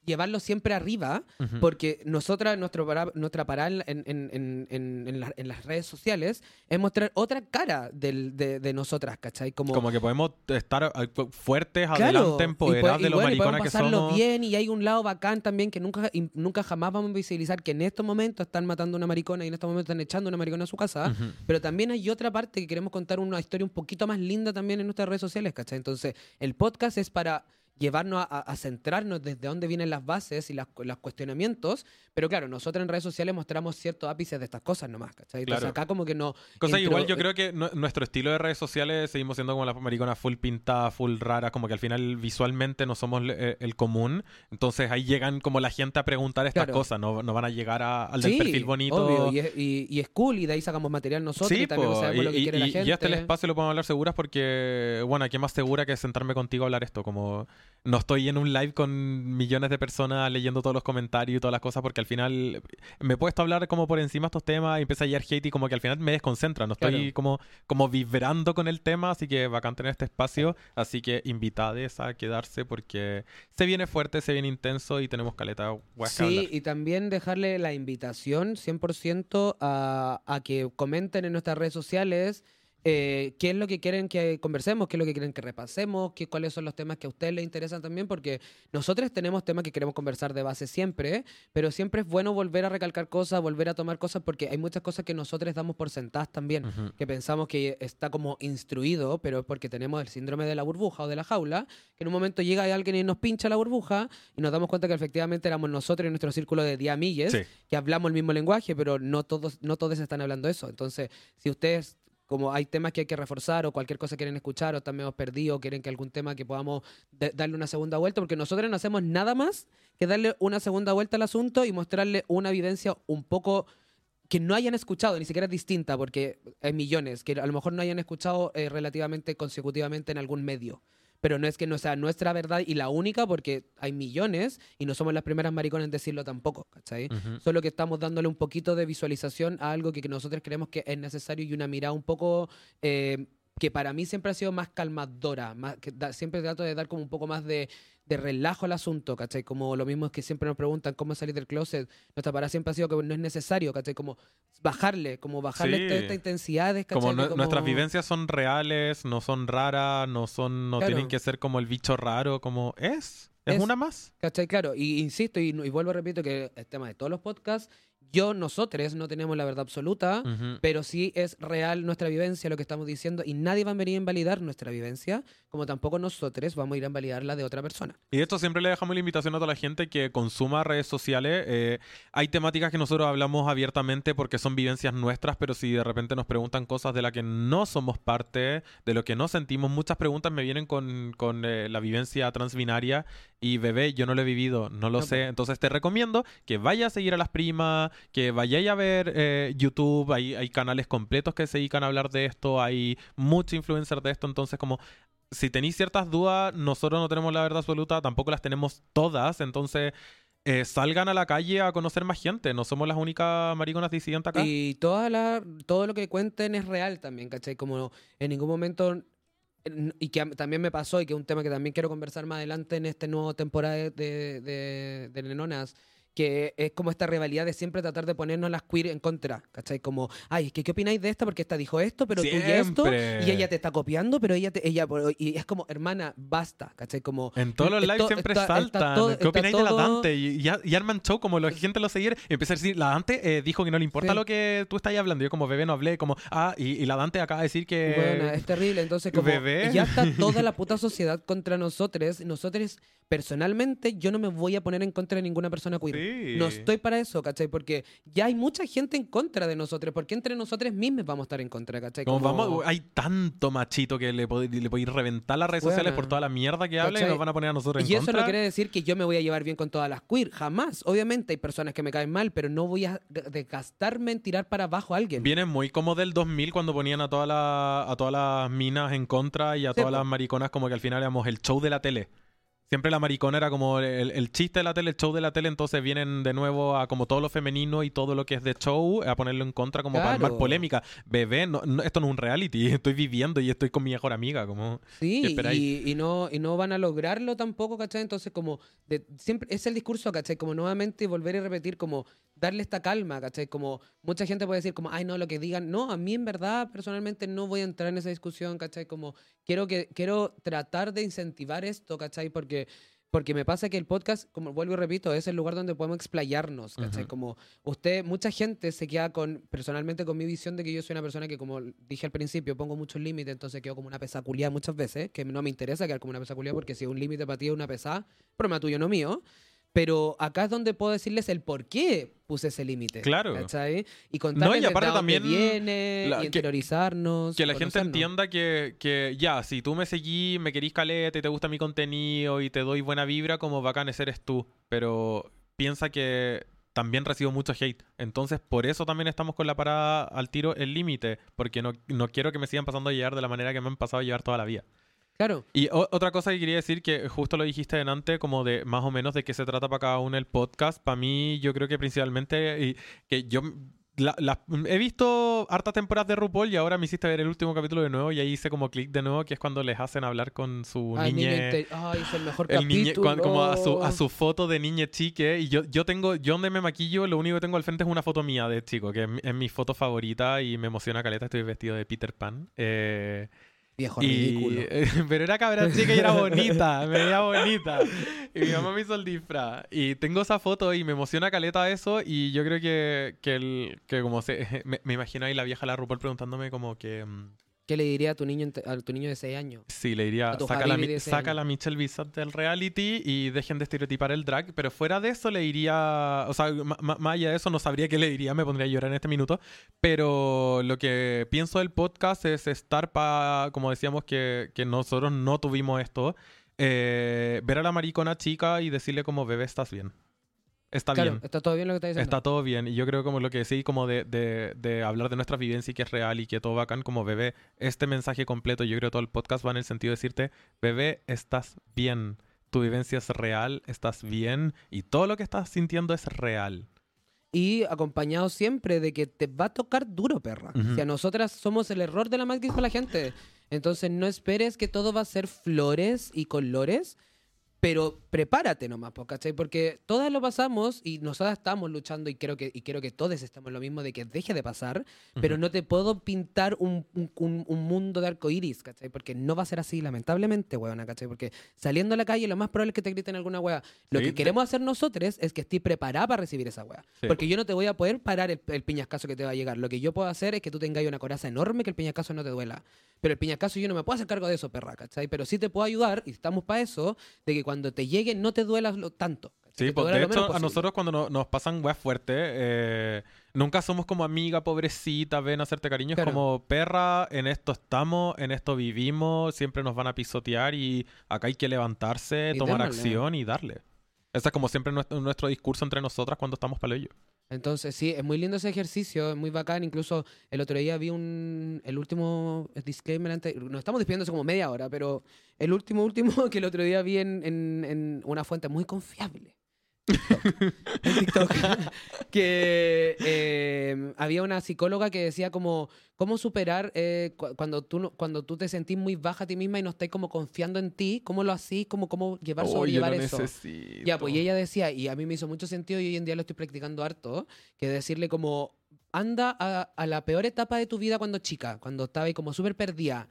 llevarlo siempre arriba, Ujú. porque nosotras, nuestro para- nuestra parada en, en- en- la- en las redes sociales es mostrar otra cara del- de, de nosotras, ¿cachai? Como, Como que podemos estar eh, fuertes, Claro, adelante, empoderadas de lo bueno, mariconas podemos que somos. bien y hay un lado bacán también que nunca, nunca jamás vamos a visibilizar que en estos momentos están matando a una maricona y en estos momentos están echando a una maricona a su casa. Ujú. Pero también hay otra parte que queremos contar una historia un poquito más linda también en nuestras redes sociales, ¿cachai? Entonces, el podcast es para llevarnos a, a- centrarnos desde dónde vienen las bases y las, los cuestionamientos, pero claro, nosotros en redes sociales mostramos ciertos ápices de estas cosas nomás, ¿cachai? Entonces Claro. acá como que no... Cosa entro- igual yo creo que nu- nuestro estilo de redes sociales seguimos siendo como las mariconas full pintadas, full raras, como que al final visualmente no somos eh, el común. Entonces ahí llegan como la gente a preguntar estas Claro. cosas, no, no van a llegar a- al del Sí, perfil bonito. obvio, y, es, y- y es cool y de ahí sacamos material nosotros y también po, sabemos lo que y, quiere la y- gente. y este el espacio lo podemos hablar seguras porque, bueno, ¿qué más segura que sentarme contigo a hablar esto? Como no estoy en un live con millones de personas leyendo todos los comentarios y todas las cosas porque al final me he puesto a hablar como por encima de estos temas y empieza a llegar hate y como que al final me desconcentra, no estoy Claro. como, como vibrando con el tema, así que bacán tener este espacio, así que invitades a quedarse porque se viene fuerte, se viene intenso y tenemos caleta Sí, y también dejarle la invitación 100% a, a que comenten en nuestras redes sociales eh, qué es lo que quieren que conversemos, qué es lo que quieren que repasemos, qué, cuáles son los temas que a ustedes les interesan también, porque nosotros tenemos temas que queremos conversar de base siempre, pero siempre es bueno volver a recalcar cosas, volver a tomar cosas, porque hay muchas cosas que nosotros damos por sentadas también que pensamos que está como instruido, pero es porque tenemos el síndrome de la burbuja o de la jaula, que en un momento llega alguien y nos pincha la burbuja y nos damos cuenta que efectivamente éramos nosotros y nuestro círculo de 10 amigues Sí. que hablamos el mismo lenguaje, pero no todos, no todos están hablando eso. Entonces, si ustedes como hay temas que hay que reforzar o cualquier cosa quieren escuchar o están medio perdidos quieren que algún tema que podamos darle una segunda vuelta, porque nosotros no hacemos nada más que darle una segunda vuelta al asunto y mostrarle una vivencia un poco que no hayan escuchado, ni siquiera es distinta, porque hay millones, que a lo mejor no hayan escuchado eh, relativamente consecutivamente en algún medio. Pero no es que no sea nuestra verdad y la única, porque hay millones y no somos las primeras mariconas en decirlo tampoco, ¿cachai? Solo que estamos dándole un poquito de visualización a algo que, que nosotros creemos que es necesario y una mirada un poco eh, que para mí siempre ha sido más calmadora, más, que da- siempre trato de dar como un poco más de, de relajo al asunto, ¿cachai? Como lo mismo es que siempre nos preguntan cómo salir del closet, nuestra parada siempre ha sido que no es necesario, ¿cachai? Como bajarle, como bajarle Sí. esta- estas intensidades, ¿cachai? Como, De nue- nuestras vivencias son reales, no son raras, no son, no Claro. tienen que ser como el bicho raro, como es, es, Es- una más. ¿Cachai? Claro, y insisto y, y vuelvo a repito que el tema de todos los podcasts, yo, nosotros no tenemos la verdad absoluta, pero sí es real nuestra vivencia, lo que estamos diciendo, y nadie va a venir a invalidar nuestra vivencia, como tampoco nosotros vamos a ir a invalidar la de otra persona. Y de esto siempre le dejamos la invitación a toda la gente que consuma redes sociales. Eh, hay temáticas que nosotros hablamos abiertamente porque son vivencias nuestras, pero si de repente nos preguntan cosas de las que no somos parte, de lo que no sentimos, muchas preguntas me vienen con, con, eh, la vivencia transbinaria y bebé, yo no lo he vivido, no lo No, sé. Entonces te recomiendo que vayas a seguir a las primas, que vayáis a ver eh, YouTube, hay, canales completos que se dedican a hablar de esto, hay muchos influencers de esto, entonces como si tenéis ciertas dudas, nosotros no tenemos la verdad absoluta, tampoco las tenemos todas, entonces eh, salgan a la calle a conocer más gente, no somos las únicas mariconas disidentes acá. Y toda la, todo lo que cuenten es real también, ¿cachai? Como en ningún momento, en- y que también me pasó, y que es un tema que también quiero conversar más adelante en esta nueva temporada de, de Nenonas, que es como esta rivalidad de siempre tratar de ponernos las queer en contra, ¿cachai? Como, ay, que ¿qué opináis de esta? Porque esta dijo esto, pero tú y esto, y ella te está copiando, pero ella, te, ella y es como, hermana, basta, ¿cachai? Como... En todos los lives siempre está- está saltan. todo- ¿Qué opináis de la Dante? Y, y, y arman show como la gente lo seguir. Y empieza a decir, la Dante eh, dijo que no le importa Sí. lo que tú estás hablando. Yo como bebé no hablé, como, ah, y, y la Dante acaba de decir que... Bueno, es terrible. Entonces, como Bebé. ya está toda la puta sociedad contra nosotros. Nosotros, personalmente, yo no me voy a poner en contra de ninguna persona queer. Sí. No estoy para eso, ¿cachai? Porque ya hay mucha gente en contra de nosotros. porque entre nosotros mismos vamos a estar en contra, ¿cachai? Como Como- vamos, hay tanto machito que le, pod- le podéis reventar las redes sociales por toda la mierda que habla y nos van a poner a nosotros en Y eso contra. no quiere decir que yo me voy a llevar bien con todas las queer. Jamás. Obviamente hay personas que me caen mal, pero no voy a desgastarme en tirar para abajo a alguien. Viene muy como del 2000 cuando ponían a, toda la- a todas las minas en contra y a Sí, todas las mariconas como que al final éramos el show de la tele. Siempre la maricona era como el, el chiste de la tele, el show de la tele, entonces vienen de nuevo a como todo lo femenino y todo lo que es de show, a ponerlo en contra como para armar Claro. polémica. Bebé, no, no, esto no es un reality, estoy viviendo y estoy con mi mejor amiga, como... ¿Qué Sí, y, y no, y no van a lograrlo tampoco, ¿cachai? Entonces, como, de, siempre es el discurso, ¿cachai? Como nuevamente volver y repetir, como darle esta calma, ¿cachai? Como mucha gente puede decir, como, ay, no, lo que digan. No, a mí en verdad, personalmente, no voy a entrar en esa discusión, ¿cachai? Como, quiero, que, quiero tratar de incentivar esto, ¿cachai? Porque. Porque me pasa que el podcast, como vuelvo y repito, es el lugar donde podemos explayarnos. Como usted, mucha gente se queda con, personalmente con mi visión de que yo soy una persona que, como dije al principio, pongo muchos límites, entonces quedo como una pesaculía muchas veces, que no me interesa quedar como una pesaculía porque si un límite para ti es una pesada, problema tuyo, no mío. Pero acá es donde puedo decirles el por qué puse ese límite. Claro. ¿cachai? Y contarles y aparte dónde también viene, la- y interiorizarnos. Que la gente entienda que, que ya, si tú me seguís, me querís caleta y te gusta mi contenido y te doy buena vibra, como bacán ese eres tú. Pero piensa que también recibo mucho hate. Entonces, por eso también estamos con la parada al tiro el límite. Porque no, no quiero que me sigan pasando a llevar de la manera que me han pasado a llevar toda la vida. Claro. Y otra cosa que quería decir, que justo lo dijiste delante, como de más o menos de qué se trata para cada uno el podcast. Para mí, yo creo que principalmente, y que yo la- la- he visto hartas temporadas de RuPaul y ahora me hiciste ver el último capítulo de nuevo y ahí hice como clic de nuevo, que es cuando les hacen hablar con su Ay, niña niñe. inte- Ay, es el mejor El niñe, capítulo. cuan- como a su, a su foto de niñe chique. Y yo, yo tengo, yo donde me maquillo, lo único que tengo al frente es una foto mía de chico, que es, mi- es mi foto favorita y me emociona caleta. Estoy vestido de Peter Pan. Eh, Viejo y, ridículo. pero era cabra chica y era bonita, me veía bonita. Y mi mamá me hizo el disfraz. Y tengo esa foto y me emociona caleta eso. Y yo creo que, que, el, que como se. Me, me imagino ahí la vieja la RuPaul preguntándome como que. mm, ¿Qué le diría a tu niño, a tu niño de 6 años? Sí, le diría, saca, la, de saca la Michelle Visage del reality y dejen de estereotipar el drag. Pero fuera de eso le diría, o sea, más allá de eso no sabría qué le diría, me pondría a llorar en este minuto. Pero lo que pienso del podcast es estar para, como decíamos que, que nosotros no tuvimos esto, eh, ver a la maricona chica y decirle como, bebé, estás bien. Está claro, bien. está todo bien lo que está diciendo. Está todo bien. Y yo creo como lo que sí, como de, de, de hablar de nuestra vivencia y que es real y que todo bacán, como bebé, este mensaje completo, yo creo que todo el podcast va en el sentido de decirte, bebé, estás bien. Tu vivencia es real, estás bien y todo lo que estás sintiendo es real. Y acompañado siempre de que te va a tocar duro, perra. Si a nosotras somos el error de la Matrix para la gente. Entonces no esperes que todo va a ser flores y colores, pero prepárate nomás, ¿cachai? Porque todas lo pasamos y nosotras estamos luchando y creo que, y creo que todos estamos en lo mismo de que deje de pasar, pero Ujú. no te puedo pintar un, un- un- un mundo de arcoíris, ¿cachai? Porque no va a ser así, lamentablemente, weona, ¿cachai? Porque saliendo a la calle lo más probable es que te griten alguna wea. Lo Sí, que queremos hacer nosotros es que estés preparada para recibir esa wea. Sí. Porque yo no te voy a poder parar el, el piñascazo que te va a llegar. Lo que yo puedo hacer es que tú tengas una coraza enorme que el piñascazo no te duela. Pero el piñascazo yo no me puedo hacer cargo de eso, perra, ¿cachai? Pero sí te puedo ayudar, y estamos para eso, de que cuando te llegue no te duela lo- tanto. Sí, pues, de hecho, a nosotros cuando no- nos pasan weas fuertes, eh, nunca somos como amiga, pobrecita, ven a hacerte cariño. Claro. Es como perra, en esto estamos, en esto vivimos, siempre nos van a pisotear y acá hay que levantarse, Y tomar démosle. acción y darle. Ese es como siempre nuestro, nuestro discurso entre nosotras cuando estamos para ello. Entonces, sí, es muy lindo ese ejercicio, es muy bacán. Incluso el otro día vi un. El último disclaimer antes. Nos estamos despidiendo como media hora, pero el último, último que el otro día vi en- en una fuente muy confiable. TikTok. En TikTok. que eh, había una psicóloga que decía como cómo superar eh, cu- cuando, tú, no- cuando tú te sentís muy baja a ti misma y no estás como confiando en ti, cómo lo hacís, como cómo llevar, sobrellevar eso. Ya, pues y ella decía, y a mí me hizo mucho sentido y hoy en día lo estoy practicando harto, que decirle como, anda a, a la peor etapa de tu vida cuando chica, cuando estaba ahí como súper perdida,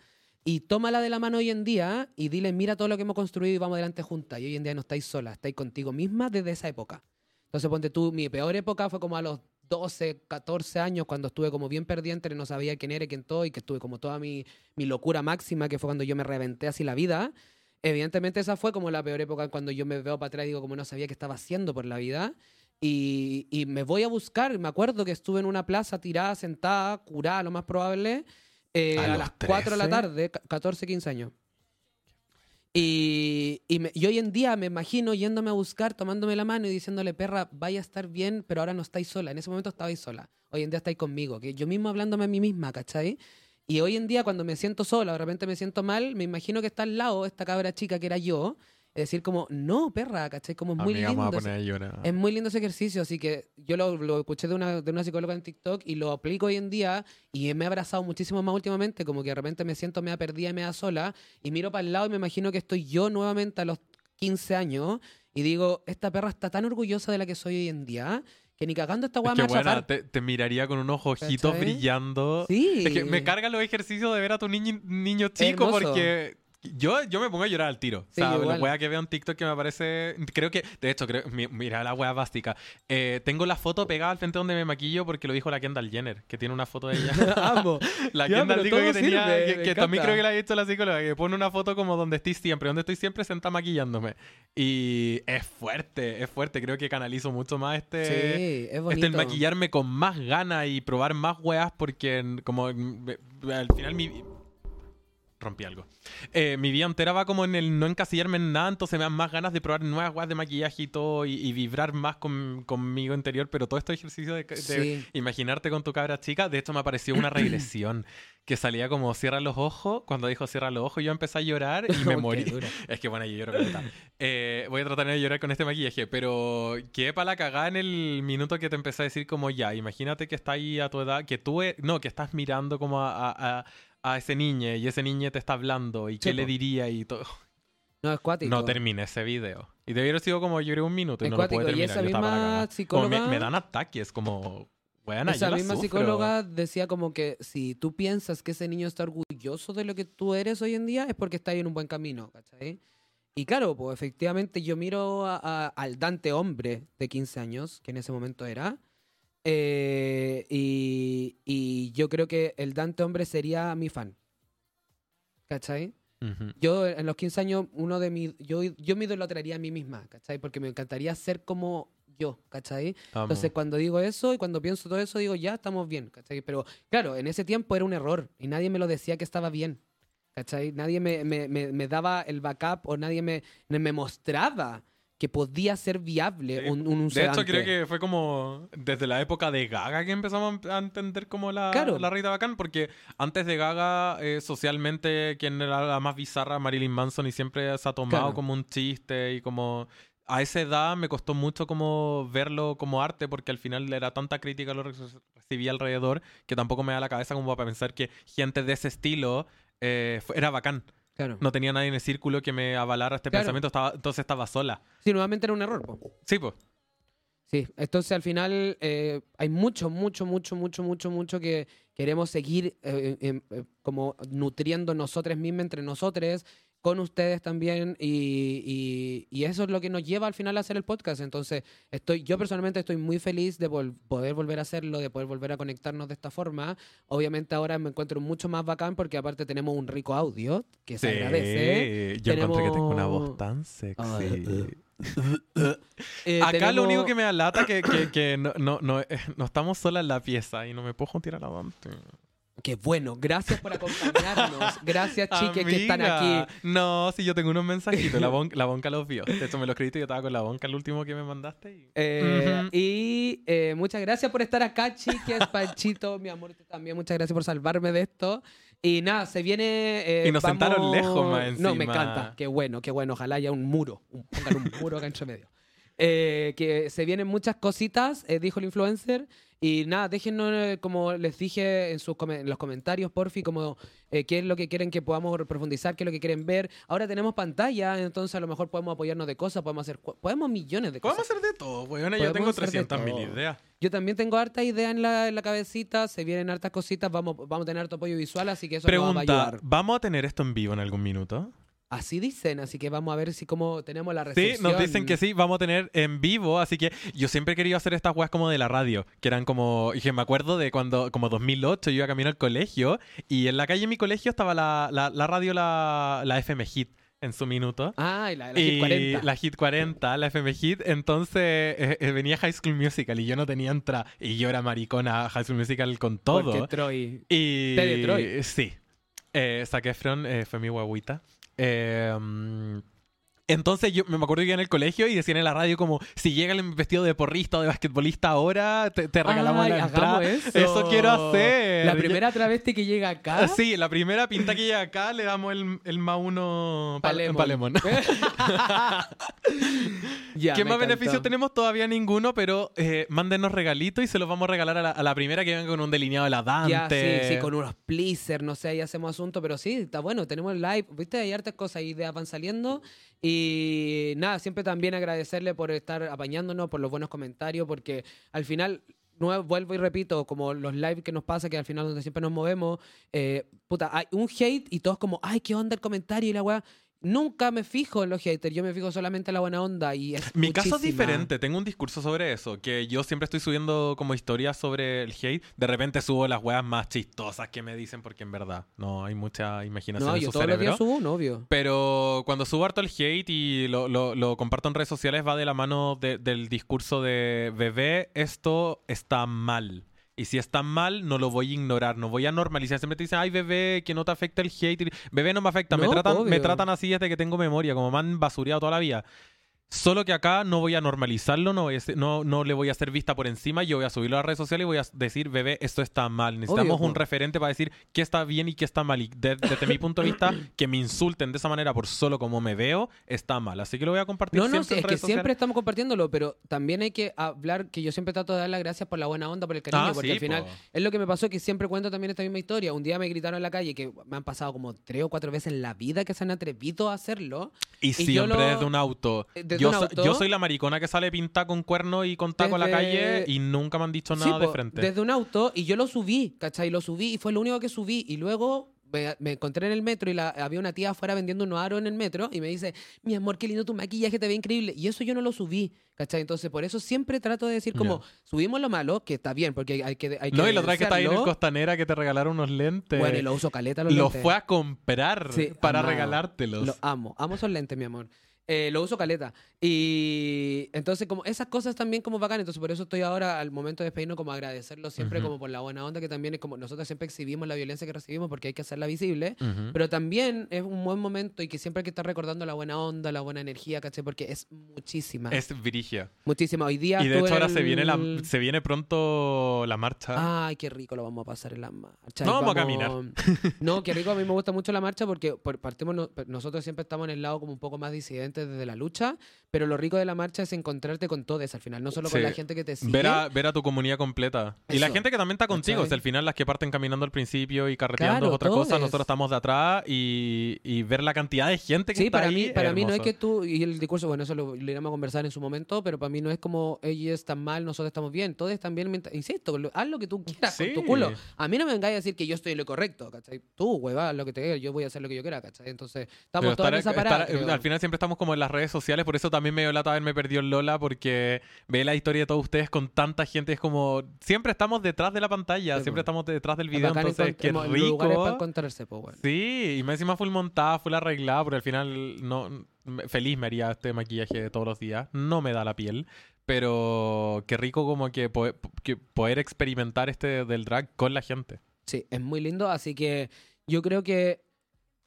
y tómala de la mano hoy en día y dile, mira todo lo que hemos construido y vamos adelante juntas. Y hoy en día no estáis sola, estáis contigo misma desde esa época. Entonces ponte tú, mi peor época fue como a los 12, 14 años, cuando estuve como bien perdida entre no sabía quién era quién todo, y que estuve como toda mi, mi locura máxima, que fue cuando yo me reventé así la vida. Evidentemente esa fue como la peor época cuando yo me veo para atrás y digo como no sabía qué estaba haciendo por la vida. Y, y me voy a buscar, me acuerdo que estuve en una plaza tirada, sentada, curada, lo más probable, eh, ¿A las 4 de la 13? tarde, ca- 14, 15 años. Y, y, me- y hoy en día me imagino yéndome a buscar, tomándome la mano y diciéndole, perra, vaya a estar bien, pero ahora no estáis sola. En ese momento estabais sola. Hoy en día estáis conmigo. Que yo mismo hablándome a mí misma, ¿cachai? Y hoy en día cuando me siento sola, de repente me siento mal, me imagino que está al lado esta cabra chica que era yo, decir como, no, perra, ¿cachai? Como es muy Amiga, lindo. voy a ese- poner llorar. es muy lindo ese ejercicio, así que yo lo, lo escuché de una, de una psicóloga en TikTok y lo aplico hoy en día y me he abrazado muchísimo más últimamente, como que de repente me siento media perdida y media sola y miro para el lado y me imagino que estoy yo nuevamente a los 15 años y digo, esta perra está tan orgullosa de la que soy hoy en día que ni cagando esta Es weá que me buena, te, te miraría con unos ojitos ¿Cachai? brillando. Sí. Es que me cargan los ejercicios de ver a tu niño, niño chico porque yo, yo me pongo a llorar al tiro. Sí, o sea, igual. la wea que veo en TikTok que me parece. Creo que. De hecho, creo, mi- mira la wea básica. Eh, tengo la foto pegada al frente donde me maquillo porque lo dijo la Kendall Jenner, que tiene una foto de ella. Amo. La Ya, Kendall dijo que tenía. sirve, que que también creo que la ha hecho la psicóloga, que pone una foto como donde estoy siempre, donde estoy siempre sentada maquillándome. Y es fuerte, es fuerte. Creo que canalizo mucho más este. Sí, es bonito. Este, el maquillarme con más ganas y probar más weas porque como al final mi... Rompí algo. Eh, mi vida entera va como en el no encasillarme en nada, entonces me dan más ganas de probar nuevas weas de maquillaje y todo y, y vibrar más con, conmigo interior, pero todo este ejercicio de, de Sí. imaginarte con tu cabra chica, de hecho me apareció una regresión que salía como cierra los ojos, cuando dijo cierra los ojos yo empecé a llorar y me morí. Es que bueno, yo lloro. Eh, voy a tratar de llorar con este maquillaje, pero quedé para la cagada en el minuto que te empecé a decir como ya, imagínate que está ahí a tu edad, que tú, e- no, que estás mirando como a, a- a- a ese niño y ese niño te está hablando y qué le diría y todo. No, es cuático. No terminé ese video. Y debió haber sido como lloré un minuto y Es no lo pude cuático, y terminar. esa yo misma cagada. Como me, psicóloga- me dan ataques, como... Bueno, Esa yo misma psicóloga decía como que si tú piensas que ese niño está orgulloso de lo que tú eres hoy en día es porque está ahí en un buen camino, ¿cachai? Y claro, pues efectivamente yo miro a- a- al Dante hombre de 15 años, que en ese momento era, eh, y, y yo creo que el Dante hombre sería mi fan, ¿cachai? Ujú. Yo en los 15 años, uno de mis, yo, yo me idolatraría a mí misma, ¿cachai? Porque me encantaría ser como yo, ¿cachai? Amo. Entonces, cuando digo eso y cuando pienso todo eso, digo, ya estamos bien, ¿cachai? Pero claro, en ese tiempo era un error y nadie me lo decía que estaba bien, ¿cachai? Nadie me, me- me- me daba el backup o nadie me, me me mostraba que podía ser viable Sí. un, un, un De hecho, creo que fue como desde la época de Gaga que empezamos a entender como la, Claro. la Rita Bacán, porque antes de Gaga, eh, socialmente, quien era la más bizarra, Marilyn Manson, y siempre se ha tomado Claro. como un chiste y como... A esa edad me costó mucho como verlo como arte, porque al final era tanta crítica lo que recibía alrededor, que tampoco me da la cabeza como para pensar que gente de ese estilo eh, era bacán. Claro. No tenía nadie en el círculo que me avalara este Claro. pensamiento, estaba, entonces estaba sola. Sí, nuevamente era un error. po. Sí, pues. Sí, entonces al final eh, hay mucho, mucho, mucho, mucho, mucho, mucho que queremos seguir eh, eh, eh, como nutriendo nosotros mismos entre nosotros, con ustedes también, y, y- y eso es lo que nos lleva al final a hacer el podcast. Entonces, estoy, yo personalmente estoy muy feliz de vol- poder volver a hacerlo, de poder volver a conectarnos de esta forma. Obviamente ahora me encuentro mucho más bacán porque aparte tenemos un rico audio que se agradece. Yo encontré que tengo una Tenemos- voz tan sexy. Ah, Eh, Acá lo tenemos- único que me da lata que, que, que no, no, no, eh, no estamos solas en la pieza y no me puedo juntar a la Dante. Qué bueno, gracias por acompañarnos. Gracias, chiques, que están aquí. No, si yo tengo unos mensajitos. La, bon- la bonca los vio. De hecho, me los escribiste y yo estaba con la bonca el último que me mandaste. y- Eh. Y eh, muchas gracias por estar acá, chiques, Panchito, mi amor, tú también. Muchas gracias por salvarme de esto. Y nada, se viene. eh, Y nos sentaron lejos, más No, me encima. encanta. Qué bueno, qué bueno. Ojalá haya un muro. Un, pongan un muro acá entre medio. Eh, que se vienen muchas cositas, eh, dijo el influencer. Y nada, déjenos, eh, como les dije en, sus come- en los comentarios, porfi, como eh, qué es lo que quieren que podamos profundizar, qué es lo que quieren ver. Ahora tenemos pantalla, entonces a lo mejor podemos apoyarnos de cosas, podemos hacer, podemos millones de cosas. Podemos hacer de todo, weón. Yo Podemos tengo hacer de 300 mil ideas. Yo también tengo harta idea en la, en la cabecita, se vienen hartas cositas, vamos, vamos a tener harto apoyo visual, así que eso nos va a Pregunta, ayudar. ¿vamos a tener esto en vivo en algún minuto? Así dicen, así que vamos a ver si como tenemos la Sí, recepción. nos dicen que sí, vamos a tener en vivo, así que yo siempre he querido hacer estas weas como de la radio, que eran como, y que me acuerdo de cuando, como 2008, yo iba camino al colegio y en la calle de mi colegio estaba la, la, la radio, la, la FM Hit en su minuto. Ah, y la, la y Hit 40. la Hit 40, la FM Hit, entonces eh, eh, venía High School Musical y yo no tenía entrada y yo era maricona High School Musical con todo. Porque Troy... Y de Troy. sí. Eh, Zac Efron eh, fue mi guaguita. Eh, Entonces yo me acuerdo que iba en el colegio y decían en la radio como, si llega el vestido de porrista o de basquetbolista ahora, te, te regalamos Ay, la entrada. hagamos eso. quiero hacer. La primera travesti que llega acá. Sí, la primera pinta que llega acá le damos el, el más uno pa- Palemon. Palemon. Ya, ¿Qué más beneficios tenemos? Todavía ninguno, pero eh, mándenos regalitos y se los vamos a regalar a la, a la primera que venga con un delineado de la Dante. Ya, sí, sí, con unos pleasers, no sé, ahí hacemos asunto, pero sí, está bueno, tenemos el live, viste, hay hartas cosas, ideas van saliendo y nada, siempre también agradecerle por estar apañándonos, por los buenos comentarios, porque al final, no, vuelvo y repito, como los live que nos pasa, que al final donde siempre nos movemos, eh, puta, hay un hate y todos como, ay, qué onda el comentario y la weá. Nunca me fijo en los haters, yo me fijo solamente en la buena onda y es Mi caso es diferente, tengo un discurso sobre eso, que yo siempre estoy subiendo como historias sobre el hate, de repente subo las weas más chistosas que me dicen porque en verdad no hay mucha imaginación No, en yo su todos los cerebro. días subo un obvio. Pero cuando subo harto el hate y lo, lo- lo comparto en redes sociales va de la mano de- del discurso de bebé, esto está mal. Y si está mal, no lo voy a ignorar, no voy a normalizar. Siempre te dicen, ay, bebé, que no te afecta el hate. Bebé no me afecta, me, tratan, me tratan así desde que tengo memoria, como me han basureado toda la vida. Solo que acá no voy a normalizarlo, no, voy a no, no le voy a hacer vista por encima, yo voy a subirlo a las redes sociales y voy a decir, bebé, esto está mal. Necesitamos Obvio, un referente para decir qué está bien y qué está mal. Y de- desde mi punto de vista, que me insulten de esa manera por solo como me veo, está mal. Así que lo voy a compartir No, no, siempre sí, en es que siempre estamos compartiéndolo, pero también hay que hablar que yo siempre trato de dar las gracias por la buena onda, por el cariño, Ah, porque sí, al final po. es lo que me pasó que siempre cuento también esta misma historia. Un día me gritaron en la calle que me han pasado como tres o cuatro veces en la vida que se han atrevido a hacerlo. Y, y siempre lo- desde un auto. Desde yo, so- soy la maricona que sale pintada con cuerno y con taco a la Desde- calle y nunca me han dicho nada Sí, de po, frente. Desde un auto y yo lo subí, ¿cachai? Lo subí y fue lo único que subí. Y luego me, me encontré en el metro y la, había una tía afuera vendiendo unos aros en el metro y me dice, mi amor, qué lindo tu maquillaje, te ve increíble. Y eso yo no lo subí, ¿cachai? Entonces por eso siempre trato de decir como, subimos lo malo, que está bien, porque hay que... Hay que no, y la otra que está ahí en el. Costanera que te regalaron unos lentes. Bueno, y lo uso caleta los Los lentes. fue a comprar Sí, para amado. regalártelos. Lo amo, amo esos lentes, mi amor. Eh, lo uso caleta. Y entonces, como esas cosas también como bacán. Entonces, por eso estoy ahora al momento de despedirnos, como agradecerlo siempre, Ujú. como por la buena onda, que también es como nosotros siempre exhibimos la violencia que recibimos porque hay que hacerla visible. Ujú. Pero también es un buen momento y que siempre hay que estar recordando la buena onda, la buena energía, ¿cachai? Porque es muchísima. Es virigia. Muchísima. Hoy día. Y de hecho ahora en se viene, la, el- se viene pronto la marcha. Ay, qué rico lo vamos a pasar en la marcha. No, Y vamos a caminar. No, qué rico. A mí me gusta mucho la marcha porque por, partimos no- nosotros siempre estamos en el lado como un poco más desde la lucha, pero lo rico de la marcha es encontrarte con todos al final, no solo con Sí. la gente que te sigue. Ver a, ver a tu comunidad completa. Y la Eso. gente que también está contigo. O sea, al final las que parten caminando al principio y carreteando Claro, es otra cosa. todes. Nosotros estamos de atrás y, y ver la cantidad de gente que Sí, está para ahí para mí no es que tú, y el discurso, bueno, eso lo, lo iremos a conversar en su momento, pero para mí no es como ellos están mal, nosotros estamos bien, todos están bien, insisto, haz lo que tú quieras Sí. con tu culo. A mí no me vengáis a decir que yo estoy en lo correcto, ¿cachai? Tú, hueva, lo que te diga, yo voy a hacer lo que yo quiera, ¿cachai? Entonces, estamos Pero todos en esa parada. al final siempre estamos como en las redes sociales, por eso también me dio lata haberme perdido en Lola, porque ve la historia de todos ustedes con tanta gente, es como, siempre estamos detrás de la pantalla, Sí, siempre po. estamos detrás del video, entonces qué lugares para rico. encontrarse, pues, bueno. Sí, y me encima full montada, full arreglada, porque al final no feliz me haría este maquillaje todos los días, no me da la piel. Pero qué rico como que, que poder experimentar este del drag con la gente. Sí, es muy lindo, así que yo creo que,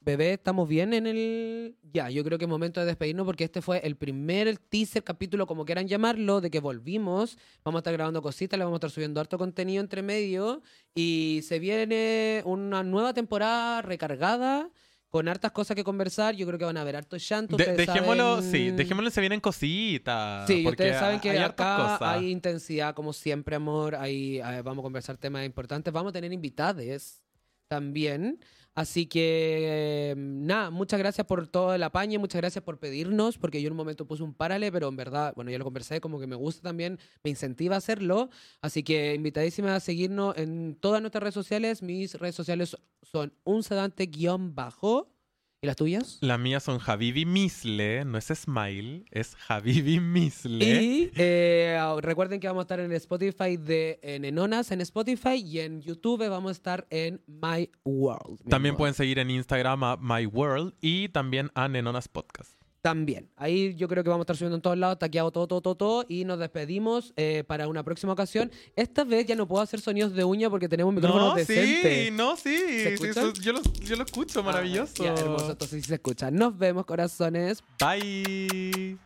bebé, estamos bien en el... Ya, yo creo que es momento de despedirnos porque este fue el primer teaser, capítulo, como quieran llamarlo, de que volvimos. Vamos a estar grabando cositas, le vamos a estar subiendo harto contenido entre medio y se viene una nueva temporada recargada. Con hartas cosas que conversar, yo creo que van a haber harto llanto. De- dejémoslo, saben- sí, dejémoslo se vienen cositas. Sí, porque ustedes saben que hay hartas acá cosas. hay intensidad, como siempre, amor. Hay, eh, vamos a conversar temas importantes. Vamos a tener invitades también. Así que, eh, nada, muchas gracias por todo el apañe, muchas gracias por pedirnos, porque yo en un momento puse un párale, pero en verdad, bueno, ya lo conversé, como que me gusta también, me incentiva a hacerlo. Así que invitadísima a seguirnos en todas nuestras redes sociales. Mis redes sociales son un sedante guion bajo. ¿Y las tuyas? Las mías son Habibi Misle, no es Smile, es Habibi Misle. Y eh, recuerden que vamos a estar en Spotify de en Enonas en Spotify y en YouTube vamos a estar en My World. También amor. pueden seguir en Instagram a My World y también a Nenonas Podcast. También. Ahí yo creo que vamos a estar subiendo en todos lados, taqueado todo, todo, todo, todo. Y nos despedimos eh, para una próxima ocasión. Esta vez ya no puedo hacer sonidos de uña porque tenemos micrófonos No, decentes. sí, no, sí. ¿Se sí, eso- yo, lo, yo lo escucho, Ah, maravilloso. ya, hermoso, entonces sí se escucha. Nos vemos, corazones. Bye.